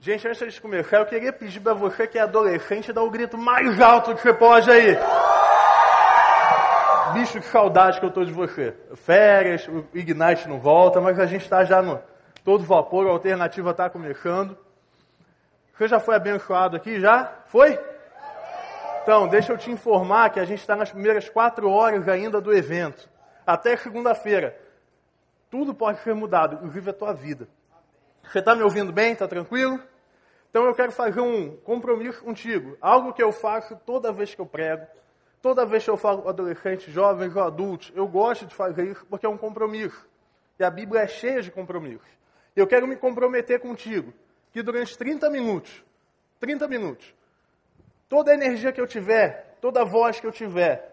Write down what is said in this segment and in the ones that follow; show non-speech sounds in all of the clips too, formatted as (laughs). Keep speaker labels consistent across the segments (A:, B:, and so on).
A: Gente, antes de começar, eu queria pedir para você que é adolescente dar o grito mais alto que você pode aí. Bicho, que saudade que eu tô de você. Férias, o Ignite não volta, mas a gente está já no todo vapor, a alternativa está começando. Você já foi abençoado aqui? Já? Foi? Então, deixa eu te informar que a gente está nas primeiras quatro horas ainda do evento. Até segunda-feira. Tudo pode ser mudado, inclusive a tua vida. Você está me ouvindo bem? Está tranquilo? Então eu quero fazer um compromisso contigo. Algo que eu faço toda vez que eu prego, toda vez que eu falo com adolescentes, jovens ou adultos. Eu gosto de fazer isso porque é um compromisso. E a Bíblia é cheia de compromissos. Eu quero me comprometer contigo que durante 30 minutos, 30 minutos, toda a energia que eu tiver, toda a voz que eu tiver,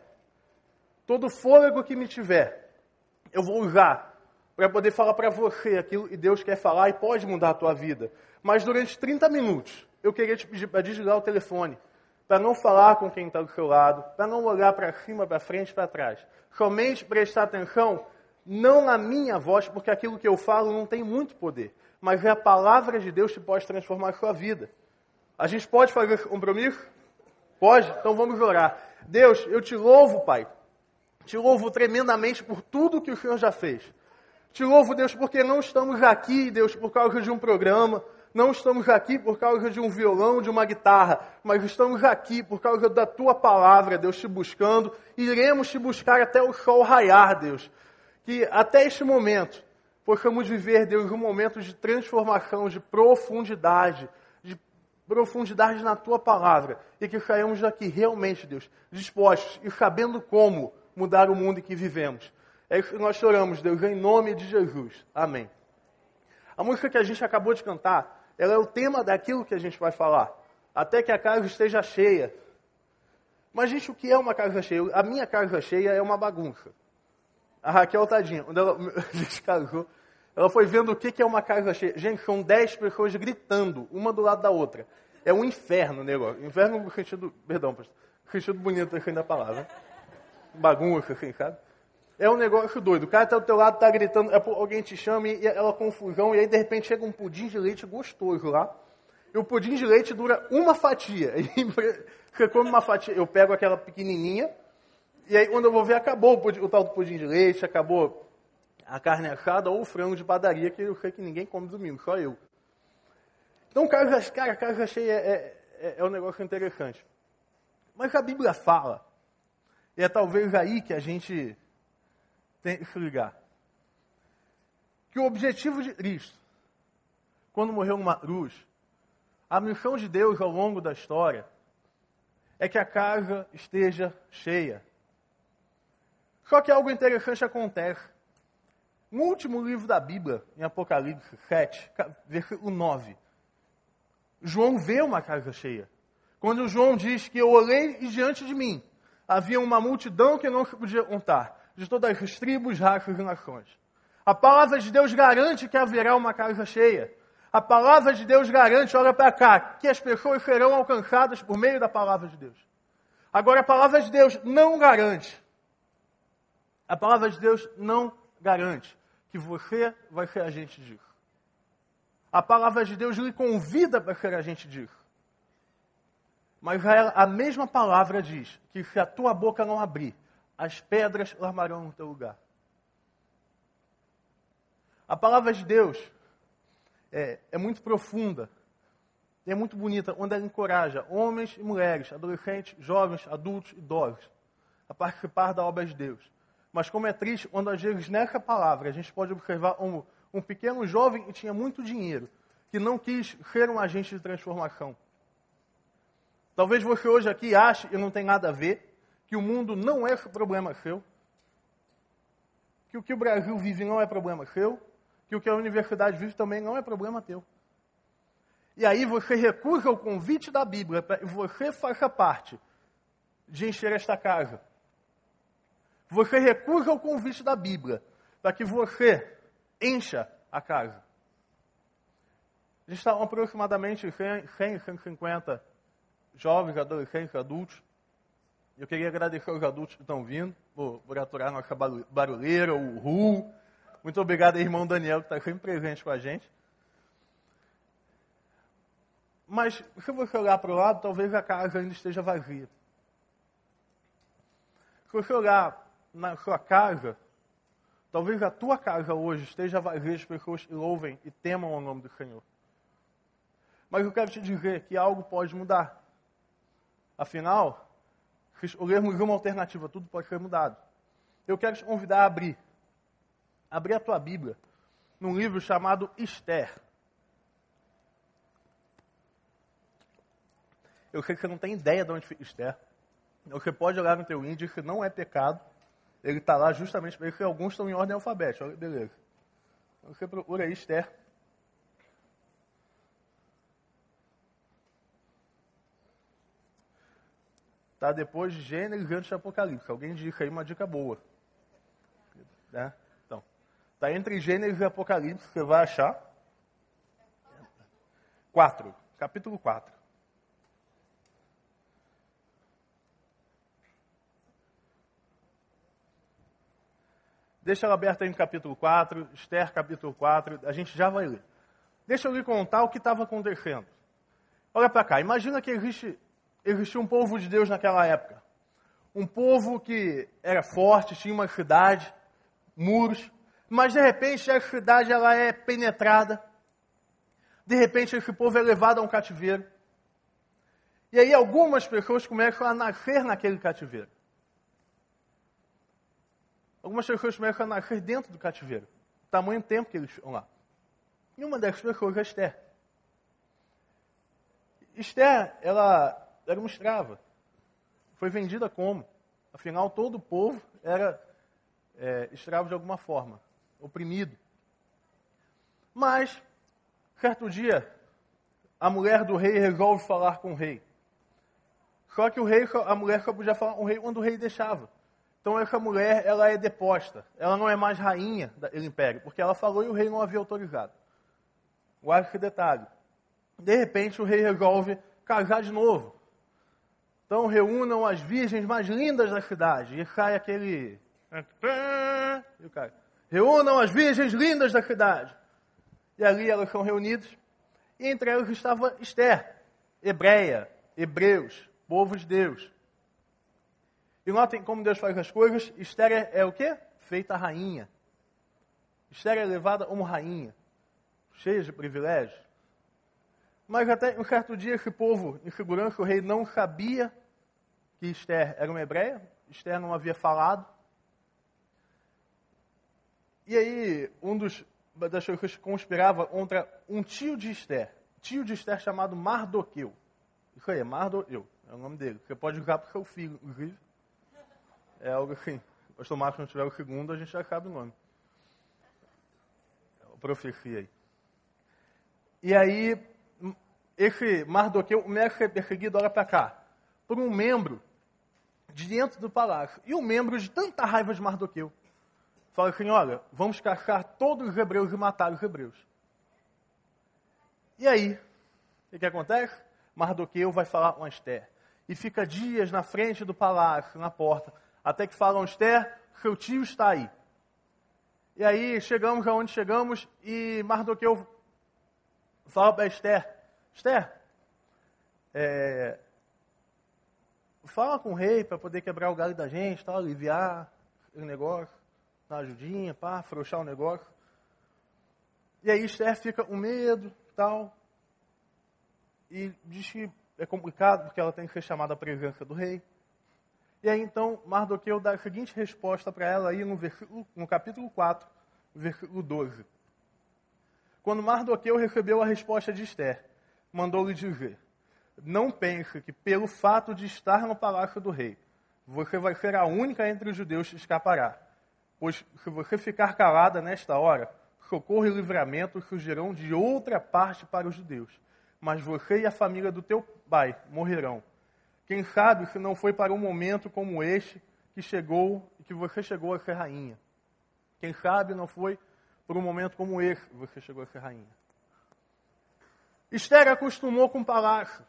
A: todo o fôlego que me tiver, eu vou usar para poder falar para você aquilo que Deus quer falar e pode mudar a tua vida. Mas durante 30 minutos, eu queria te pedir para desligar o telefone, para não falar com quem está do seu lado, para não olhar para cima, para frente, para trás. Somente prestar atenção, não na minha voz, porque aquilo que eu falo não tem muito poder, mas é a palavra de Deus que pode transformar a sua vida. A gente pode fazer esse compromisso? Pode? Então vamos orar. Deus, eu te louvo, Pai. Te louvo tremendamente por tudo que o Senhor já fez. Te louvo, Deus, porque não estamos aqui, Deus, por causa de um programa, não estamos aqui por causa de um violão, de uma guitarra, mas estamos aqui por causa da tua palavra, Deus, te buscando, iremos te buscar até o sol raiar, Deus. Que até este momento possamos viver, Deus, um momento de transformação, de profundidade, de profundidade na tua palavra, e que saiamos daqui realmente, Deus, dispostos e sabendo como mudar o mundo em que vivemos. É isso que nós choramos, Deus, em nome de Jesus. Amém. A música que a gente acabou de cantar, ela é o tema daquilo que a gente vai falar. Até que a casa esteja cheia. Mas, gente, o que é uma casa cheia? A minha casa cheia é uma bagunça. A Raquel, tadinha, quando ela, (laughs) a gente casou, ela foi vendo o que é uma casa cheia. Gente, são dez pessoas gritando, uma do lado da outra. É um inferno o negócio. Inferno no sentido, perdão, no sentido bonito assim da palavra. Bagunça, assim, sabe? É um negócio doido. O cara tá do teu lado, tá gritando, é alguém te chama e ela confusão, e aí de repente chega um pudim de leite gostoso lá. E o pudim de leite dura uma fatia. (laughs) você come uma fatia, eu pego aquela pequenininha, e aí quando eu vou ver, acabou o, pudim, o tal do pudim de leite, acabou a carne assada ou o frango de padaria, que eu sei que ninguém come domingo, só eu. Então, cara, cara casa cheia é, é, é um negócio interessante. Mas a Bíblia fala, e é talvez aí que a gente tem que ligar. Que o objetivo de Cristo, quando morreu numa cruz, a missão de Deus ao longo da história, é que a casa esteja cheia. Só que algo interessante acontece. No último livro da Bíblia, em Apocalipse 7, versículo 9, João vê uma casa cheia. Quando João diz que eu olhei e diante de mim havia uma multidão que não se podia contar de todas as tribos, raças e nações. A palavra de Deus garante que haverá uma casa cheia. A palavra de Deus garante, olha para cá, que as pessoas serão alcançadas por meio da palavra de Deus. Agora, a palavra de Deus não garante. A palavra de Deus não garante que você vai ser agente disso. A palavra de Deus lhe convida para ser agente disso. Mas a mesma palavra diz que se a tua boca não abrir, as pedras armarão no teu lugar. A palavra de Deus é, é muito profunda, é muito bonita, onde ela encoraja homens e mulheres, adolescentes, jovens, adultos, idosos, a participar da obra de Deus. Mas como é triste, quando às vezes nessa palavra a gente pode observar um, um pequeno jovem que tinha muito dinheiro, que não quis ser um agente de transformação. Talvez você hoje aqui ache e não tem nada a ver, que o mundo não é problema seu, que o que o Brasil vive não é problema seu, que o que a universidade vive também não é problema teu. E aí você recusa o convite da Bíblia para que você faça parte de encher esta casa. Você recusa o convite da Bíblia para que você encha a casa. Está aproximadamente 100, 100, 150 jovens, adolescentes, adultos eu queria agradecer aos adultos que estão vindo por, por aturar nossa barulheira, o Ru. Muito obrigado irmão Daniel, que está sempre presente com a gente. Mas se você olhar para o lado, talvez a casa ainda esteja vazia. Se você olhar na sua casa, talvez a tua casa hoje esteja vazia de pessoas que louvem e temam o nome do Senhor. Mas eu quero te dizer que algo pode mudar. Afinal, escolhermos uma alternativa, tudo pode ser mudado. Eu quero te convidar a abrir. Abrir a tua Bíblia num livro chamado Esther. Eu sei que você não tem ideia de onde fica Esther. Você pode olhar no teu índice, não é pecado. Ele está lá justamente porque alguns estão em ordem alfabética. Beleza. Você procura aí Esther. Está depois de Gênesis antes de Apocalipse. Alguém dica aí uma dica boa. Né? Então, está entre Gênesis e Apocalipse, você vai achar. 4, capítulo 4. Deixa ela aberta aí no capítulo 4, Esther capítulo 4, a gente já vai ler. Deixa eu lhe contar o que estava acontecendo. Olha para cá, imagina que existe, existia um povo de Deus naquela época. Um povo que era forte, tinha uma cidade, muros, mas de repente a cidade ela é penetrada. De repente esse povo é levado a um cativeiro. E aí algumas pessoas começam a nascer naquele cativeiro. Algumas pessoas começam a nascer dentro do cativeiro. O tamanho tempo que eles ficam lá. E uma dessas pessoas é Esther. Esther, ela era uma escrava. Foi vendida como? Afinal, todo o povo era é, escravo de alguma forma, oprimido. Mas, certo dia, a mulher do rei resolve falar com o rei. Só que o rei, a mulher só podia falar com o rei quando o rei deixava. Então essa mulher, ela é deposta. Ela não é mais rainha do império, porque ela falou e o rei não havia autorizado. Guarde esse detalhe. De repente o rei resolve casar de novo. Então reúnam as virgens mais lindas da cidade. E cai aquele. E cai. Reúnam as virgens lindas da cidade. E ali elas são reunidas. E entre elas estava Esther, hebreia, hebreus, povo de Deus. E notem como Deus faz as coisas. Esther é, é o quê? Feita rainha. Esther é levada como rainha, cheia de privilégios. Mas até um certo dia esse povo, em segurança, o rei não sabia que Esther era uma hebreia. Esther não havia falado. E aí, um dos das pessoas conspirava contra um tio de Esther, tio de Esther chamado Mardoqueu. Isso aí, Mardoqueu, é o nome dele. Você pode usar para o seu filho, inclusive é algo assim. O pastor Marcos não tiver o segundo, a gente já sabe o nome. É profecia aí. E aí, esse Mardoqueu começa a ser perseguido, olha para cá, por um membro de dentro do palácio. E um membro de tanta raiva de Mardoqueu. Fala assim, olha, vamos caçar todos os hebreus e matar os hebreus. E aí, o que acontece? Mardoqueu vai falar com Esther. E fica dias na frente do palácio, na porta, até que falam, Esther, seu tio está aí. E aí chegamos aonde chegamos e Mardoqueu fala para Esther, Esther, é, fala com o rei para poder quebrar o galho da gente, tal, aliviar o negócio, dar ajudinha, pá, afrouxar o negócio. E aí Esther fica com medo, tal, e diz que é complicado porque ela tem que ser chamada à presença do rei. E aí então Mardoqueu dá a seguinte resposta para ela aí no, no capítulo 4, versículo 12. Quando Mardoqueu recebeu a resposta de Esther, mandou-lhe dizer: Não pense que pelo fato de estar no palácio do rei, você vai ser a única entre os judeus que escapará. Pois se você ficar calada nesta hora, socorro e livramento surgirão de outra parte para os judeus. Mas você e a família do teu pai morrerão quem sabe se não foi para um momento como este que chegou que você chegou a ser rainha. Quem sabe não foi por um momento como esse que você chegou a ser rainha. Esther acostumou com o palácio.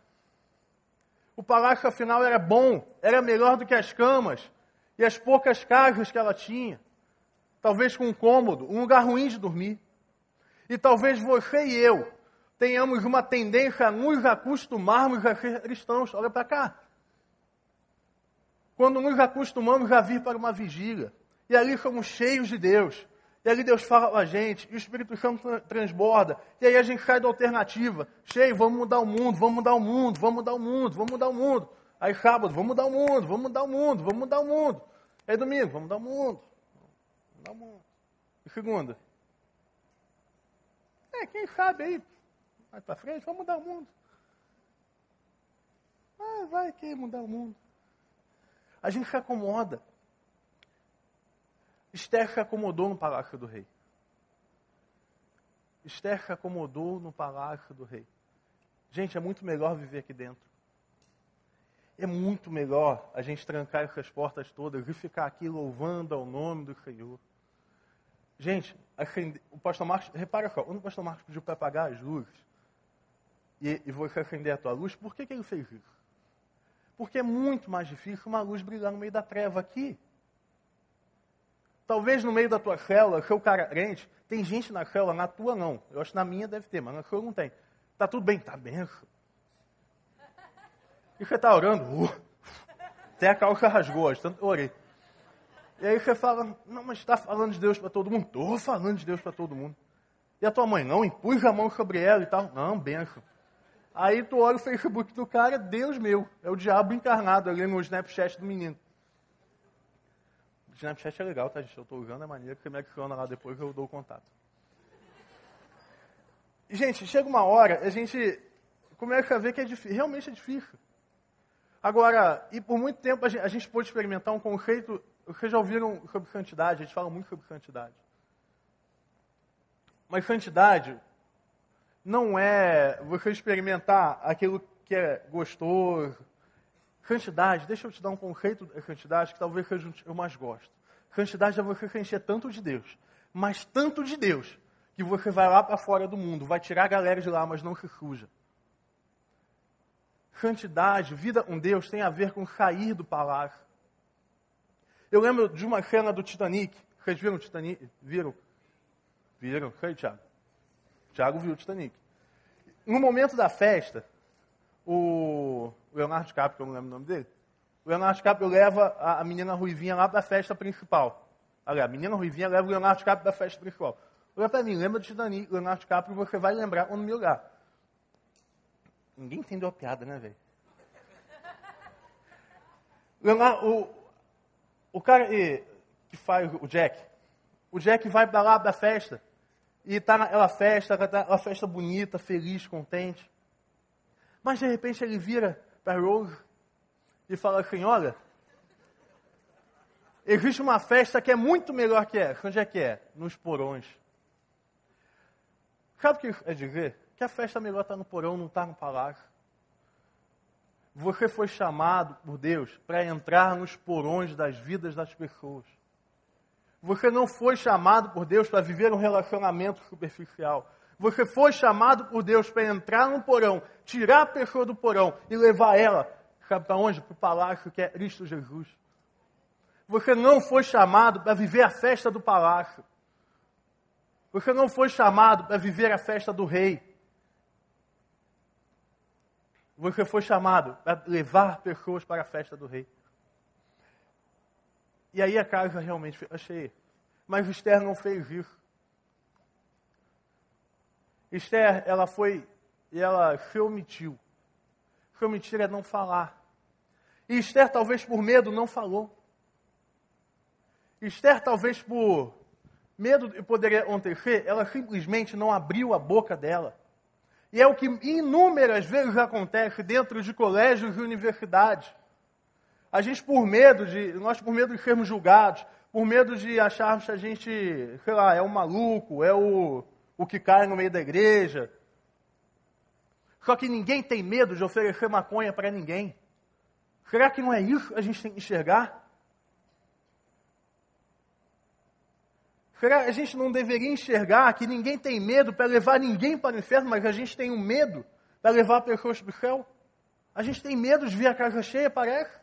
A: O palácio, afinal, era bom, era melhor do que as camas e as poucas casas que ela tinha. Talvez com um cômodo, um lugar ruim de dormir. E talvez você e eu tenhamos uma tendência a nos acostumarmos a ser cristãos. Olha para cá. Quando nos acostumamos a vir para uma vigília, e ali somos cheios de Deus, e ali Deus fala com a gente, e o Espírito Santo transborda, e aí a gente sai da alternativa, cheio, vamos mudar o mundo, vamos mudar o mundo, vamos mudar o mundo, vamos mudar o mundo. Aí sábado, vamos mudar o mundo, vamos mudar o mundo, vamos mudar o mundo. Aí domingo, vamos mudar o mundo, vamos mudar o mundo. E segunda? É, quem sabe aí, mais para frente, vamos mudar o mundo. Ah, vai que mudar o mundo. A gente se acomoda. Esther se acomodou no palácio do rei. Esther se acomodou no palácio do rei. Gente, é muito melhor viver aqui dentro. É muito melhor a gente trancar essas portas todas e ficar aqui louvando ao nome do Senhor. Gente, o pastor Marcos, repara só, quando o pastor Marcos pediu para apagar as luzes e, e você acender a tua luz, por que, que ele fez isso? Porque é muito mais difícil uma luz brilhar no meio da treva aqui. Talvez no meio da tua célula, seu carente, tem gente na célula, na tua não. Eu acho que na minha deve ter, mas na sua não tem. Tá tudo bem, tá benção. E você está orando, uh, até a calça rasgou, de tanto orei. E aí você fala, não, mas está falando de Deus para todo mundo? Estou falando de Deus para todo mundo. E a tua mãe, não, impus a mão sobre ela e tal. Não, benção. Aí tu olha o Facebook do cara, Deus meu, é o diabo encarnado ali no Snapchat do menino. Snapchat é legal, tá, gente? Eu estou usando a maneira que você me adiciona lá depois eu dou o contato. Gente, chega uma hora, a gente começa a ver que é difícil, realmente é difícil. Agora, e por muito tempo a gente, a gente pôde experimentar um conceito, vocês já ouviram sobre santidade, a gente fala muito sobre santidade. Mas santidade não é você experimentar aquilo que é gostoso. Santidade, deixa eu te dar um conceito de santidade que talvez eu mais gosto. Santidade é você encher tanto de Deus, mas tanto de Deus, que você vai lá para fora do mundo, vai tirar a galera de lá, mas não se suja. Santidade, vida com Deus tem a ver com sair do palácio. Eu lembro de uma cena do Titanic. Vocês viram o Titanic? Viram? Viram? Foi, Tiago? Tiago viu o Titanic. No momento da festa, o Leonardo DiCaprio, que eu não lembro o nome dele, o Leonardo DiCaprio leva a, menina Ruivinha lá para a festa principal. Aliás, a menina Ruivinha leva o Leonardo DiCaprio para a festa principal. Olha para mim, lembra do Titanic, Leonardo DiCaprio, você vai lembrar quando me olhar. Ninguém entendeu a piada, né, velho? O, o cara que faz o Jack, o Jack vai para lá da festa e está naquela festa, aquela festa bonita, feliz, contente. Mas de repente ele vira para Rose e fala assim: Olha, existe uma festa que é muito melhor que essa. Onde é que é? Nos porões. Sabe o que é dizer? que a festa melhor está no porão, não está no palácio. Você foi chamado por Deus para entrar nos porões das vidas das pessoas. Você não foi chamado por Deus para viver um relacionamento superficial. Você foi chamado por Deus para entrar no porão, tirar a pessoa do porão e levar ela, sabe para onde? Para o palácio que é Cristo Jesus. Você não foi chamado para viver a festa do palácio. Você não foi chamado para viver a festa do rei. Você foi chamado para levar pessoas para a festa do rei. E aí a casa realmente fica cheia. Mas Esther não fez isso. Esther, ela foi e ela omitiu. Omitir é não falar. E Esther, talvez por medo, não falou. Esther, talvez por medo de poder acontecer, ela simplesmente não abriu a boca dela. E é o que inúmeras vezes acontece dentro de colégios e universidades. A gente, por medo de, nós por medo de sermos julgados, por medo de acharmos que a gente, sei lá, é o maluco, é o, o que cai no meio da igreja. Só que ninguém tem medo de oferecer maconha para ninguém. Será que não é isso que a gente tem que enxergar? A gente não deveria enxergar que ninguém tem medo para levar ninguém para o inferno, mas a gente tem um medo para levar pessoas para o céu. A gente tem medo de ver a casa cheia, parece.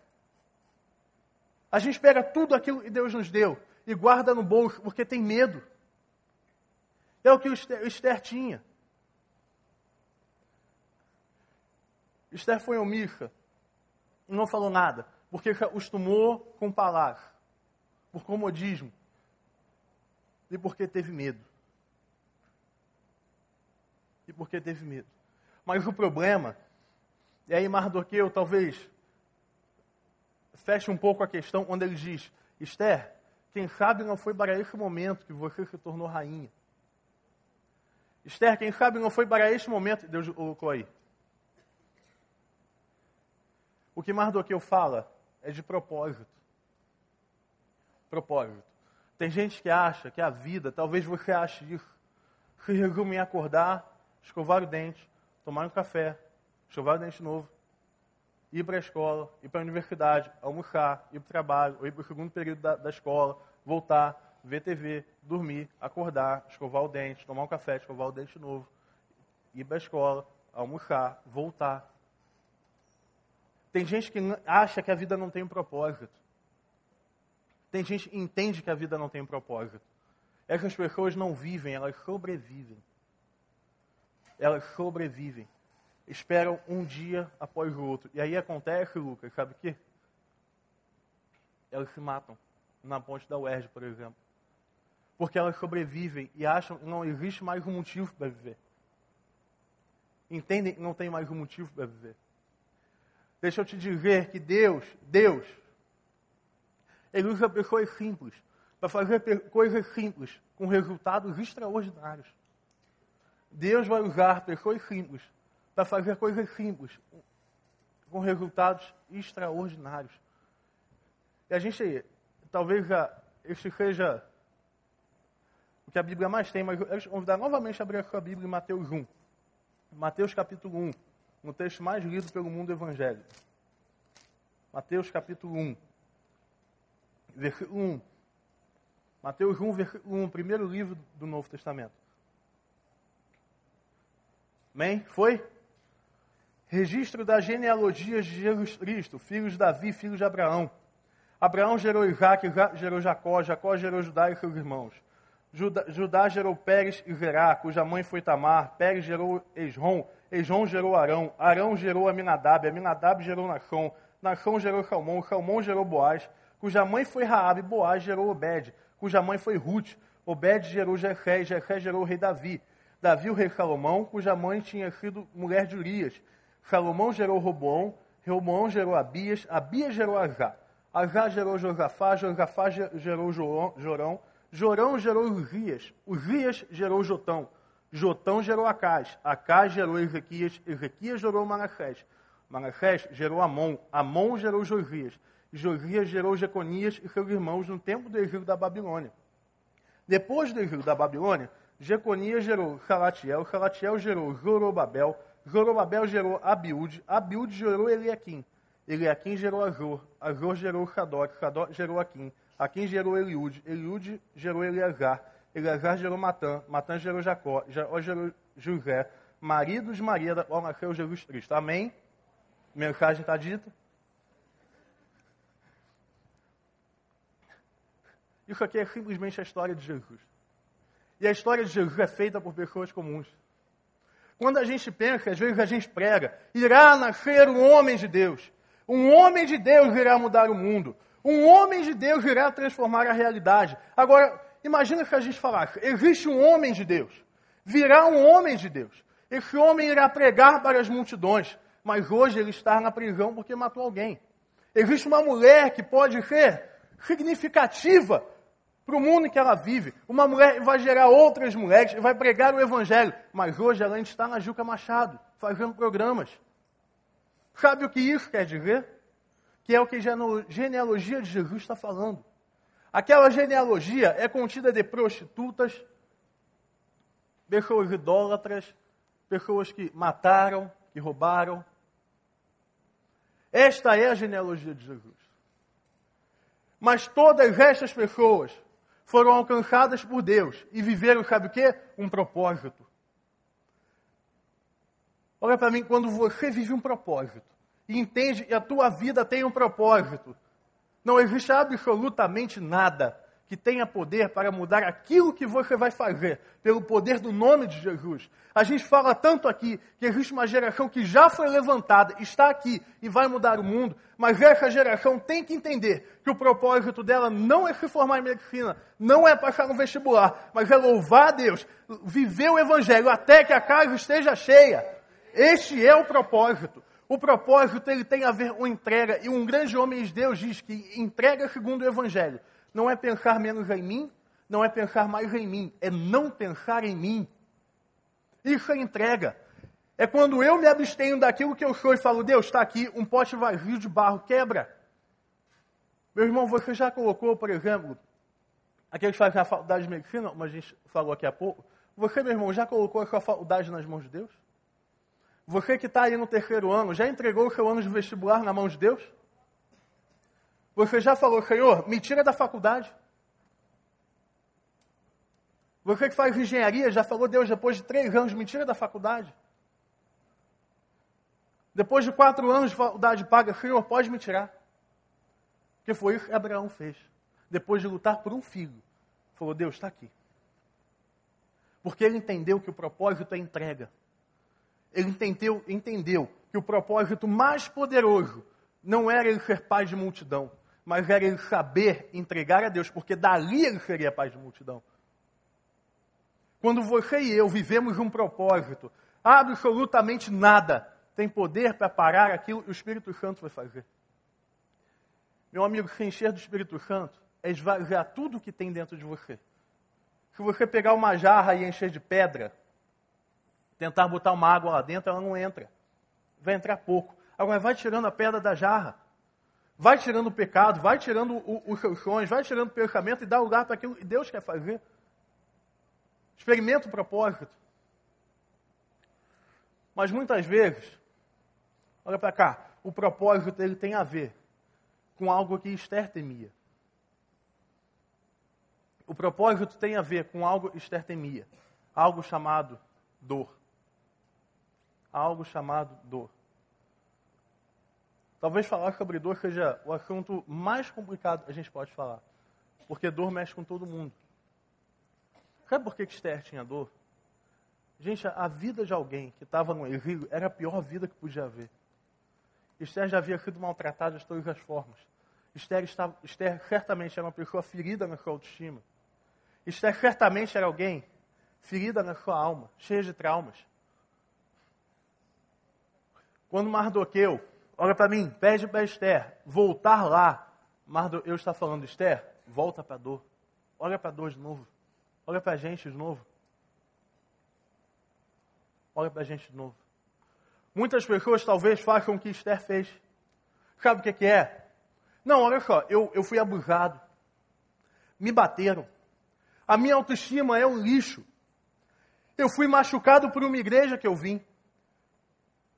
A: A gente pega tudo aquilo que Deus nos deu e guarda no bolso porque tem medo. É o que o Esther, tinha. Esther foi omissa, não falou nada, porque acostumou com palavras, por comodismo e porque teve medo. E porque teve medo. Mas o problema, e aí Mardoqueu talvez feche um pouco a questão, onde ele diz: Esther, quem sabe não foi para esse momento que você se tornou rainha. Esther, quem sabe não foi para esse momento, Deus colocou aí. O que Mardoqueu fala é de propósito. Propósito. Tem gente que acha que a vida, talvez você ache isso, se resume em acordar, escovar o dente, tomar um café, escovar o dente novo, ir para a escola, ir para a universidade, almoçar, ir para o trabalho, ou ir para o segundo período da, da escola, voltar, ver TV, dormir, acordar, escovar o dente, tomar um café, escovar o dente novo, ir para a escola, almoçar, voltar. Tem gente que acha que a vida não tem um propósito. Tem gente que entende que a vida não tem um propósito. Essas pessoas não vivem, elas sobrevivem. Elas sobrevivem. Esperam um dia após o outro. E aí acontece, Lucas, sabe o quê? Elas se matam. Na ponte da UERJ, por exemplo. Porque elas sobrevivem e acham que não existe mais um motivo para viver. Entendem que não tem mais um motivo para viver. Deixa eu te dizer que Deus, Deus, Ele usa pessoas simples para fazer coisas simples com resultados extraordinários. Deus vai usar pessoas simples para fazer coisas simples com resultados extraordinários. E a gente, talvez este seja que a Bíblia mais tem, mas eu vou convidar novamente a abrir a sua Bíblia em Mateus 1. Mateus capítulo 1 no texto mais lido pelo mundo evangélico. Mateus capítulo 1, versículo 1. Mateus 1, versículo 1, primeiro livro do Novo Testamento. Amém? Foi? Registro das genealogias de Jesus Cristo, filhos de Davi, filhos de Abraão. Abraão gerou Isaac, Isaac gerou Jacó, Jacó gerou Judá e seus irmãos. Judá, Judá gerou Pérez e Zerá, cuja mãe foi Tamar. Pérez gerou Esrom, Esrom gerou Arão, Arão gerou Aminadab, Aminadab gerou Nachon, Nachon gerou Salmão, Salmão gerou Boaz, cuja mãe foi Raabe, Boaz gerou Obed, cuja mãe foi Ruth, Obed gerou Jefé, Jefé gerou o rei Davi, Davi o rei Salomão, cuja mãe tinha sido mulher de Urias, Salomão gerou Roboão, Roboão gerou Abias, Abias gerou Azá, Azá gerou Josafá, Josafá gerou Jorão, Jorão gerou Urias, Urias gerou Jotão, Jotão gerou Acás, Acás gerou Ezequias, Ezequias gerou Manassés, Manassés gerou Amon, Amon gerou Josias, Josias gerou Jeconias e seus irmãos no tempo do exílio da Babilônia. Depois do exílio da Babilônia, Jeconias gerou Salatiel, Salatiel gerou Zorobabel, Zorobabel gerou Abiúde, Abiúde gerou Eliakim, Eliakim gerou Azor, Azor gerou Sadoc, Sadoc gerou Aquim, Aquim gerou Eliúde, Eliúde gerou Eleazar, Eleazar gerou Matã, Matã gerou Jacó, Jacó gerou José, marido de Maria, da qual nasceu Jesus Cristo. Amém? Mensagem está dita? Isso aqui é simplesmente a história de Jesus. E a história de Jesus é feita por pessoas comuns. Quando a gente pensa, às vezes a gente prega, irá nascer um homem de Deus. Um homem de Deus irá mudar o mundo. Um homem de Deus irá transformar a realidade. Agora, Imagina que a gente falasse: existe um homem de Deus, virá um homem de Deus. Esse homem irá pregar para as multidões, mas hoje ele está na prisão porque matou alguém. Existe uma mulher que pode ser significativa para o mundo em que ela vive. Uma mulher vai gerar outras mulheres e vai pregar o evangelho, mas hoje ela ainda está na Juca Machado, fazendo programas. Sabe o que isso quer dizer? Que é o que a genealogia de Jesus está falando. Aquela genealogia é contida de prostitutas, pessoas idólatras, pessoas que mataram, que roubaram. Esta é a genealogia de Jesus. Mas todas estas pessoas foram alcançadas por Deus e viveram, sabe o que? Um propósito. Olha para mim, quando você vive um propósito e entende que a tua vida tem um propósito, não existe absolutamente nada que tenha poder para mudar aquilo que você vai fazer, pelo poder do nome de Jesus. A gente fala tanto aqui que existe uma geração que já foi levantada, está aqui e vai mudar o mundo, mas essa geração tem que entender que o propósito dela não é se formar em medicina, não é passar no vestibular, mas é louvar a Deus, viver o Evangelho até que a casa esteja cheia. Este é o propósito. O propósito ele tem a ver com entrega, e um grande homem de Deus diz que entrega segundo o Evangelho não é pensar menos em mim, não é pensar mais em mim, é não pensar em mim. Isso é entrega. É quando eu me abstenho daquilo que eu sou e falo, Deus, está aqui um pote vazio de barro, quebra. Meu irmão, você já colocou, por exemplo, aqueles que fazem a faculdade de medicina, como a gente falou aqui há pouco, você, meu irmão, já colocou a sua faculdade nas mãos de Deus? Você que está aí no terceiro ano, já entregou o seu ano de vestibular na mão de Deus? Você já falou, Senhor, me tira da faculdade? Você que faz engenharia já falou, Deus, depois de três anos, me tira da faculdade? Depois de quatro anos de faculdade paga, Senhor, pode me tirar? Porque foi isso que Abraão fez. Depois de lutar por um filho, falou, Deus, está aqui. Porque ele entendeu que o propósito é entrega. Ele entendeu, entendeu que o propósito mais poderoso não era ele ser pai de multidão, mas era ele saber entregar a Deus, porque dali ele seria pai de multidão. Quando você e eu vivemos um propósito, absolutamente nada tem poder para parar aquilo que o Espírito Santo vai fazer. Meu amigo, se encher do Espírito Santo é esvaziar tudo que tem dentro de você. Se você pegar uma jarra e encher de pedra, tentar botar uma água lá dentro, ela não entra. Vai entrar pouco. Agora vai tirando a pedra da jarra. Vai tirando o pecado, vai tirando os seus vai tirando o pensamento e dá lugar para aquilo que Deus quer fazer. Experimenta o propósito. Mas muitas vezes, olha para cá, o propósito ele tem a ver com algo que Esther temia. O propósito tem a ver com algo Esther temia. Algo chamado dor. Algo chamado dor. Talvez falar sobre dor seja o assunto mais complicado que a gente pode falar. Porque dor mexe com todo mundo. Sabe por que Esther tinha dor? Gente, a vida de alguém que estava no exílio era a pior vida que podia haver. Esther já havia sido maltratada de todas as formas. Esther, estava, Esther certamente era uma pessoa ferida na sua autoestima. Esther certamente era alguém ferida na sua alma, cheia de traumas. Quando Mardoqueu olha para mim, pede para Esther voltar lá. Mas eu está falando, Esther, volta para a dor. Olha para a dor de novo. Olha para a gente de novo. Olha para a gente de novo. Muitas pessoas talvez façam o que Esther fez. Sabe o que, que é? Não, olha só, eu, eu fui abusado. Me bateram. A minha autoestima é um lixo. Eu fui machucado por uma igreja que eu vim.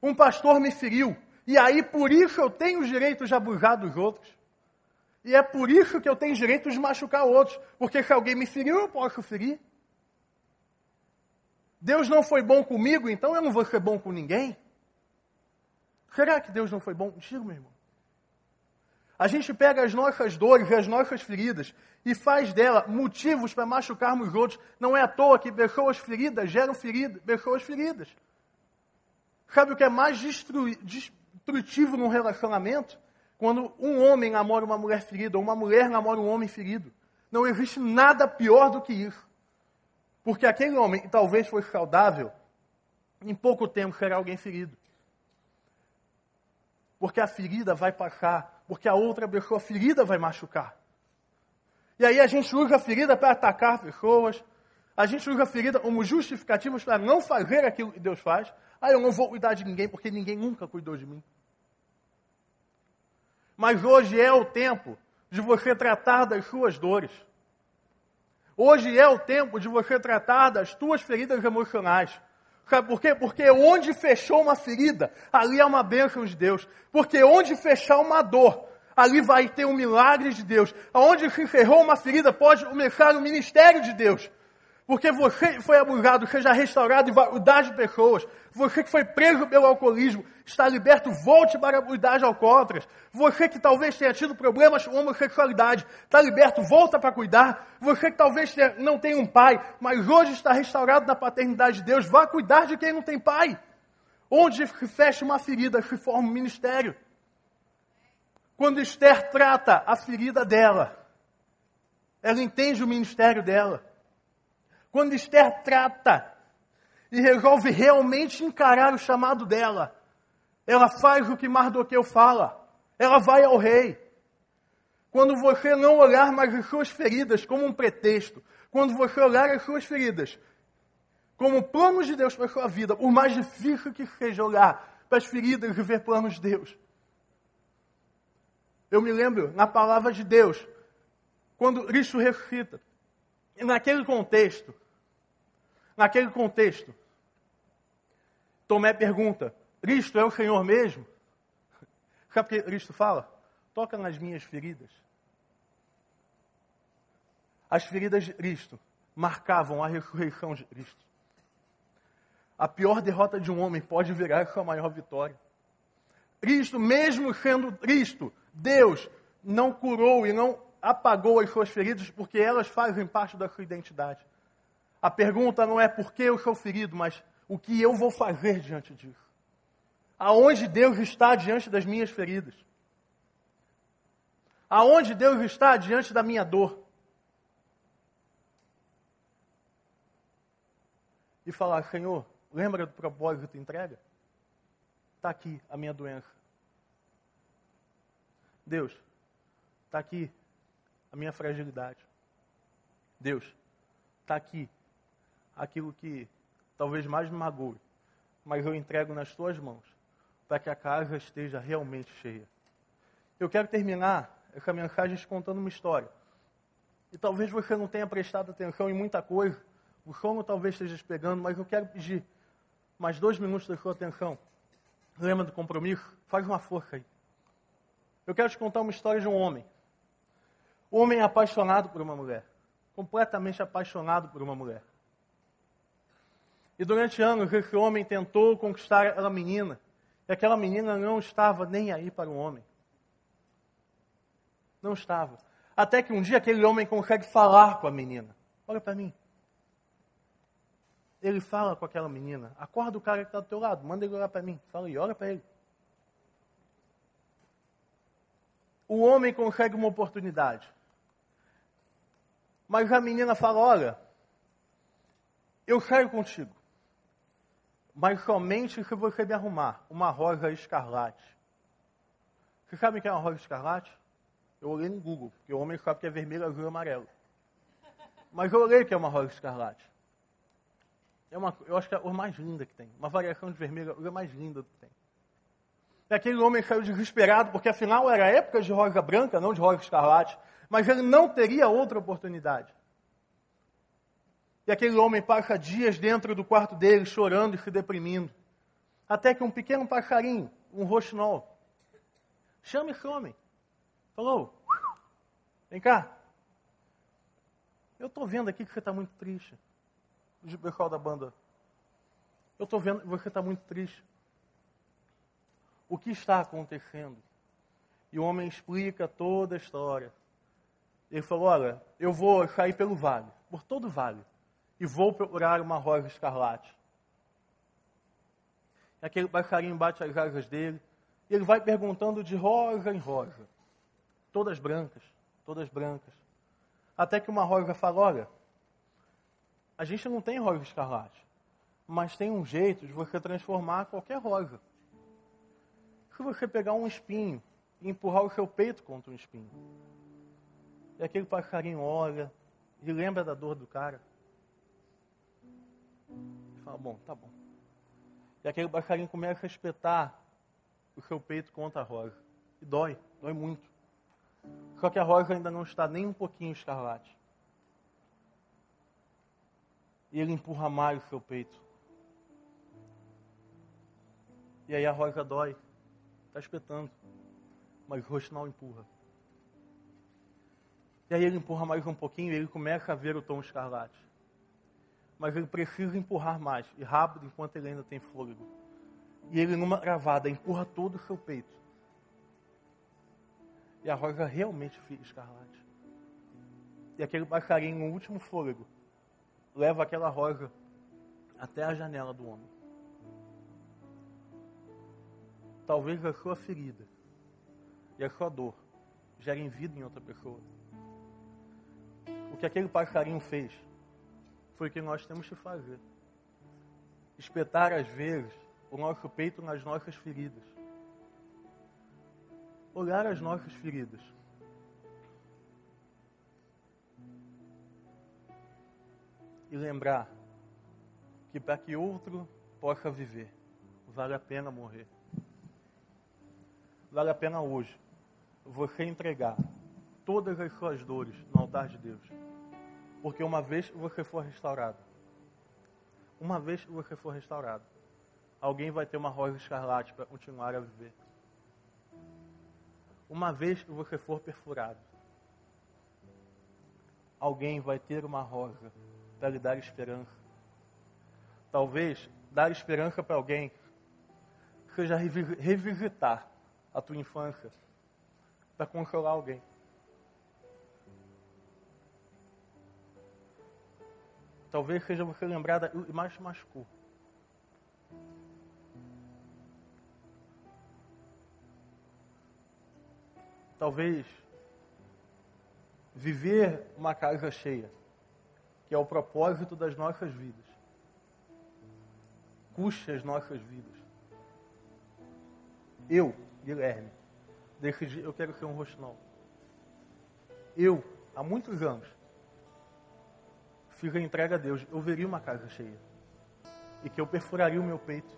A: Um pastor me feriu. E aí, por isso eu tenho o direito de abusar dos outros. E é por isso que eu tenho direito de machucar outros. Porque se alguém me feriu, eu posso ferir. Deus não foi bom comigo, então eu não vou ser bom com ninguém. Será que Deus não foi bom contigo, meu irmão? A gente pega as nossas dores e as nossas feridas e faz dela motivos para machucarmos outros. Não é à toa que pessoas feridas geram feridas, pessoas feridas. Sabe o que é mais destrutivo num relacionamento quando um homem namora uma mulher ferida ou uma mulher namora um homem ferido. Não existe nada pior do que isso. Porque aquele homem que talvez fosse saudável, em pouco tempo será alguém ferido. Porque a ferida vai passar, porque a outra pessoa ferida vai machucar. E aí a gente usa a ferida para atacar pessoas, a gente usa a ferida como justificativos para não fazer aquilo que Deus faz. Ah, eu não vou cuidar de ninguém porque ninguém nunca cuidou de mim. Mas hoje é o tempo de você tratar das suas dores. Hoje é o tempo de você tratar das suas feridas emocionais. Sabe por quê? Porque onde fechou uma ferida, ali é uma bênção de Deus. Porque onde fechar uma dor, ali vai ter um milagre de Deus. Onde se encerrou uma ferida, pode começar o ministério de Deus. Porque você foi abusado, seja restaurado e cuidar de pessoas. Você que foi preso pelo alcoolismo, está liberto, volte para cuidar de alcoólatras. Você que talvez tenha tido problemas com homossexualidade, está liberto, volta para cuidar. Você que talvez tenha, não tenha um pai, mas hoje está restaurado na paternidade de Deus, vá cuidar de quem não tem pai. Onde se fecha uma ferida, se forma um ministério. Quando Esther trata a ferida dela, ela entende o ministério dela. Quando Esther trata e resolve realmente encarar o chamado dela, ela faz o que Mardoqueu fala. Ela vai ao rei. Quando você não olhar mais as suas feridas como um pretexto, quando você olhar as suas feridas como planos de Deus para a sua vida, por mais difícil que seja olhar para as feridas e ver planos de Deus. Eu me lembro na palavra de Deus, quando Cristo ressuscita. E naquele contexto, Naquele contexto, Tomé pergunta: Cristo é o Senhor mesmo? (laughs) Sabe o que Cristo fala? Toca nas minhas feridas. As feridas de Cristo marcavam a ressurreição de Cristo. A pior derrota de um homem pode virar sua maior vitória. Cristo, mesmo sendo Cristo, Deus, não curou e não apagou as suas feridas porque elas fazem parte da sua identidade. A pergunta não é por que eu sou ferido, mas o que eu vou fazer diante disso. Aonde Deus está diante das minhas feridas? Aonde Deus está diante da minha dor? E falar, Senhor, lembra do propósito entrega? Está aqui a minha doença. Deus, está aqui a minha fragilidade. Deus, está aqui aquilo que talvez mais me magoe, mas eu entrego nas tuas mãos, para que a casa esteja realmente cheia. Eu quero terminar essa mensagem te contando uma história. E talvez você não tenha prestado atenção em muita coisa, o sono talvez esteja pegando, mas eu quero pedir mais dois minutos da sua atenção. Lembra do compromisso? Faz uma força aí. Eu quero te contar uma história de um homem. Um homem apaixonado por uma mulher. Completamente apaixonado por uma mulher. E durante anos esse homem tentou conquistar aquela menina. E aquela menina não estava nem aí para o homem. Não estava. Até que um dia aquele homem consegue falar com a menina. Olha para mim. Ele fala com aquela menina. Acorda o cara que está do teu lado. Manda ele olhar para mim. Fala aí, olha para ele. O homem consegue uma oportunidade. Mas a menina fala: Olha, eu saio contigo mas somente se você me arrumar uma rosa escarlate. Você sabe o que é uma rosa escarlate? Eu olhei no Google, porque o homem sabe que é vermelho, azul e amarelo. Mas eu olhei que é uma rosa escarlate. É uma, eu acho que é a cor mais linda que tem. Uma variação de vermelho, a cor mais linda que tem. E aquele homem saiu desesperado, porque afinal era época de rosa branca, não de rosa escarlate. Mas ele não teria outra oportunidade. E aquele homem passa dias dentro do quarto dele, chorando e se deprimindo. Até que um pequeno passarinho, um roxinol, chama esse homem. Falou, vem cá. Eu estou vendo aqui que você está muito triste. O pessoal da banda. Eu estou vendo que você está muito triste. O que está acontecendo? E o homem explica toda a história. Ele falou: Olha, eu vou sair pelo vale, por todo o vale e vou procurar uma rosa escarlate. E aquele passarinho bate as asas dele e ele vai perguntando de rosa em rosa, todas brancas, todas brancas. Até que uma rosa fala: Olha, a gente não tem rosa escarlate, mas tem um jeito de você transformar qualquer rosa. Se você pegar um espinho e empurrar o seu peito contra um espinho, e aquele passarinho olha e lembra da dor do cara. Fala, bom, tá bom. E aquele passarinho começa a espetar o seu peito contra a rosa. E dói, dói muito. Só que a rosa ainda não está nem um pouquinho escarlate. E ele empurra mais o seu peito. E aí a rosa dói. Está espetando. Mas o rosto não empurra. E aí ele empurra mais um pouquinho e ele começa a ver o tom escarlate. Mas ele precisa empurrar mais e rápido enquanto ele ainda tem fôlego. E ele, numa gravada, empurra todo o seu peito. E a rosa realmente fica escarlate. E aquele passarinho, no último fôlego, leva aquela rosa até a janela do homem. Talvez a sua ferida e a sua dor gerem vida em outra pessoa. O que aquele passarinho fez foi o que nós temos que fazer. Espetar, às vezes, o nosso peito nas nossas feridas. Olhar as nossas feridas. E lembrar que para que outro possa viver, vale a pena morrer. Vale a pena hoje você entregar todas as suas dores no altar de Deus. Porque uma vez você for restaurado, uma vez você for restaurado, alguém vai ter uma rosa escarlate para continuar a viver. Uma vez que você for perfurado, alguém vai ter uma rosa para lhe dar esperança. Talvez dar esperança para alguém seja revisitar a tua infância para consolar alguém. Talvez seja você lembrar da mais te machucou. Talvez viver uma casa cheia, que é o propósito das nossas vidas, custe as nossas vidas. Eu, Guilherme, decidi, eu quero ser um roxinol. Eu, há muitos anos, fiz a entrega a Deus, eu veria uma casa cheia. E que eu perfuraria o meu peito.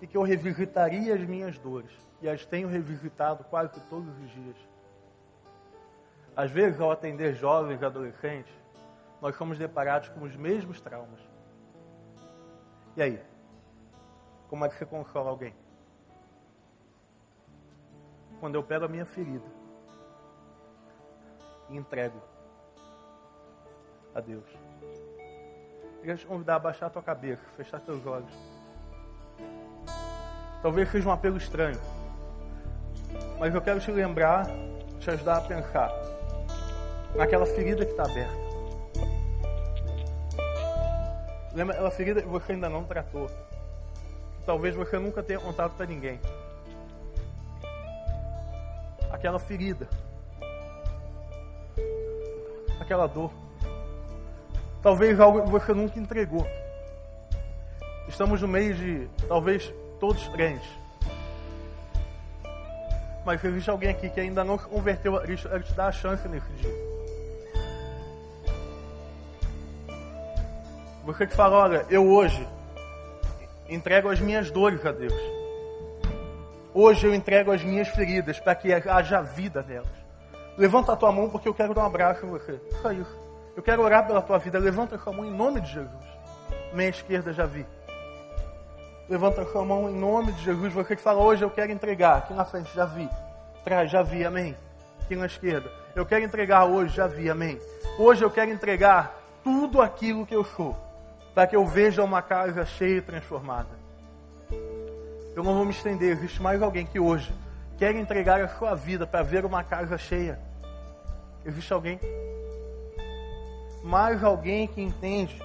A: E que eu revisitaria as minhas dores. E as tenho revisitado quase todos os dias. Às vezes, ao atender jovens e adolescentes, nós somos deparados com os mesmos traumas. E aí? Como é que você consola alguém? Quando eu pego a minha ferida e entrego a Deus. Queria te convidar a baixar a tua cabeça, fechar teus olhos. Talvez seja um apelo estranho, mas eu quero te lembrar, te ajudar a pensar naquela ferida que está aberta. Lembra aquela ferida que você ainda não tratou. Talvez você nunca tenha contado para ninguém. Aquela ferida. Aquela dor. Talvez algo que você nunca entregou. Estamos no meio de, talvez, todos crentes. Mas existe alguém aqui que ainda não se converteu a Cristo, ele te dá a chance nesse dia. Você que fala, olha, eu hoje entrego as minhas dores a Deus. Hoje eu entrego as minhas feridas para que haja vida nelas. Levanta a tua mão porque eu quero dar um abraço a você. Só isso. Eu quero orar pela tua vida. Levanta a sua mão em nome de Jesus. Minha esquerda já vi. Levanta a sua mão em nome de Jesus. Você que fala hoje, eu quero entregar. Aqui na frente, já vi. Trás, já vi. Amém. Aqui na esquerda. Eu quero entregar hoje, já vi. Amém. Hoje eu quero entregar tudo aquilo que eu sou. Para que eu veja uma casa cheia e transformada. Eu não vou me estender. Existe mais alguém que hoje quer entregar a sua vida para ver uma casa cheia. Existe alguém? Mais alguém que entende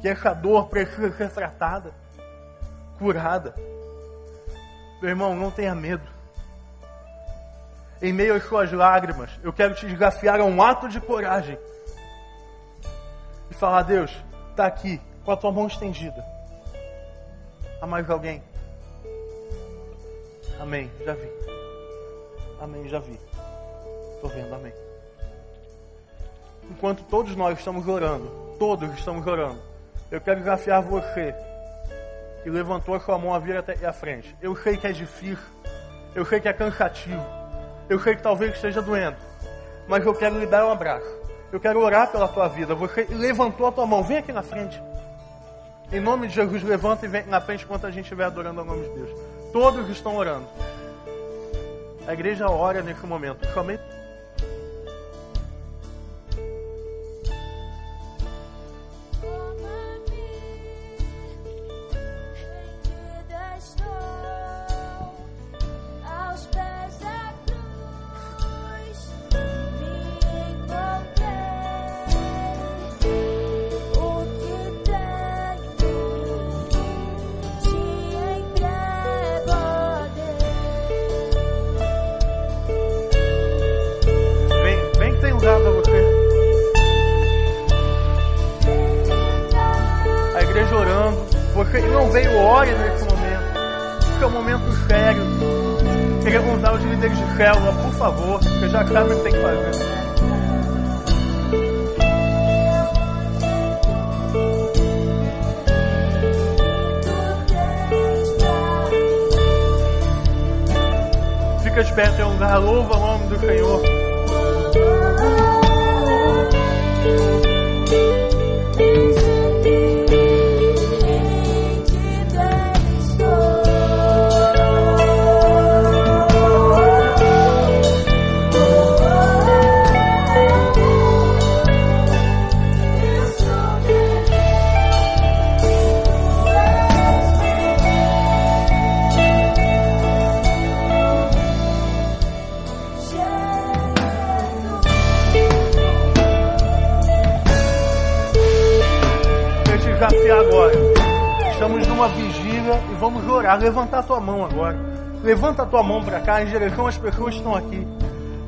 A: que essa dor precisa ser tratada, curada. Meu irmão, não tenha medo. Em meio às suas lágrimas, eu quero te desafiar a um ato de coragem. E falar, Deus, está aqui, com a tua mão estendida. Há mais alguém? Amém, já vi. Amém, já vi. Estou vendo, amém enquanto todos nós estamos orando, todos estamos orando, eu quero desafiar você que levantou a sua mão a vir até a frente. Eu sei que é difícil, eu sei que é cansativo, eu sei que talvez esteja doendo, mas eu quero lhe dar um abraço. Eu quero orar pela tua vida. Você levantou a tua mão, vem aqui na frente. Em nome de Jesus, levanta e vem na frente enquanto a gente estiver adorando o nome de Deus. Todos estão orando. A igreja ora nesse momento. Somente sabe o que tem que fazer. Fica pé em um lugar, louva vamos orar. Levantar a tua mão agora. Levanta a tua mão para cá em direção às pessoas que estão aqui.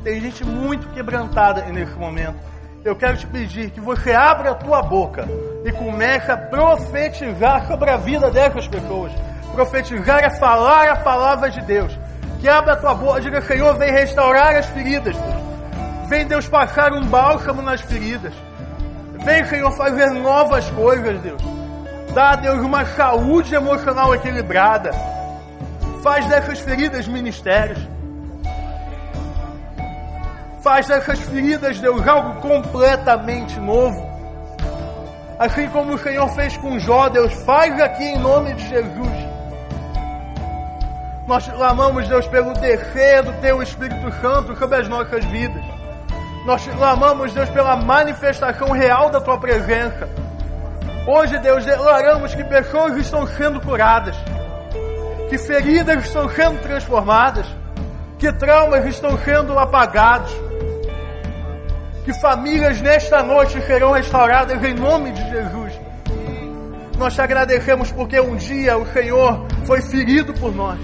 A: Tem gente muito quebrantada nesse momento. Eu quero te pedir que você abra a tua boca e comece a profetizar sobre a vida dessas pessoas. Profetizar é falar a palavra de Deus. Que abra a tua boca, diga Senhor, vem restaurar as feridas. Vem Deus passar um bálsamo nas feridas. Vem Senhor fazer novas coisas, Deus. Dá a Deus uma saúde emocional equilibrada. Faz dessas feridas ministérios. Faz dessas feridas, Deus, algo completamente novo. Assim como o Senhor fez com Jó, Deus, faz aqui em nome de Jesus. Nós clamamos, Deus, pelo descer do Teu Espírito Santo sobre as nossas vidas. Nós clamamos, Deus, pela manifestação real da Tua presença Hoje, Deus, declaramos que pessoas estão sendo curadas, que feridas estão sendo transformadas, que traumas estão sendo apagados, que famílias nesta noite serão restauradas em nome de Jesus. Nós te agradecemos porque um dia o Senhor foi ferido por nós,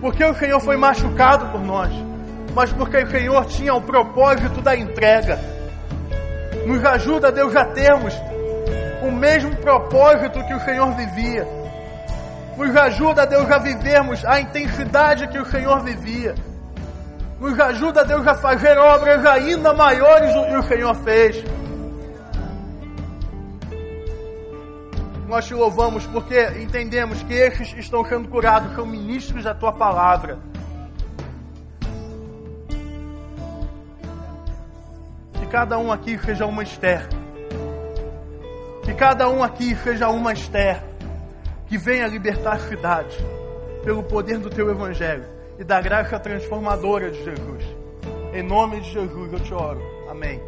A: porque o Senhor foi machucado por nós, mas porque o Senhor tinha o propósito da entrega. Nos ajuda, Deus, a termos o mesmo propósito que o Senhor vivia. Nos ajuda, Deus, a vivermos a intensidade que o Senhor vivia. Nos ajuda, Deus, a fazer obras ainda maiores do que o Senhor fez. Nós te louvamos porque entendemos que esses que estão sendo curados são ministros da tua palavra. Que cada um aqui seja uma Esther que cada um aqui seja uma Esther que venha libertar a cidade pelo poder do teu evangelho e da graça transformadora de Jesus. Em nome de Jesus eu te oro. Amém.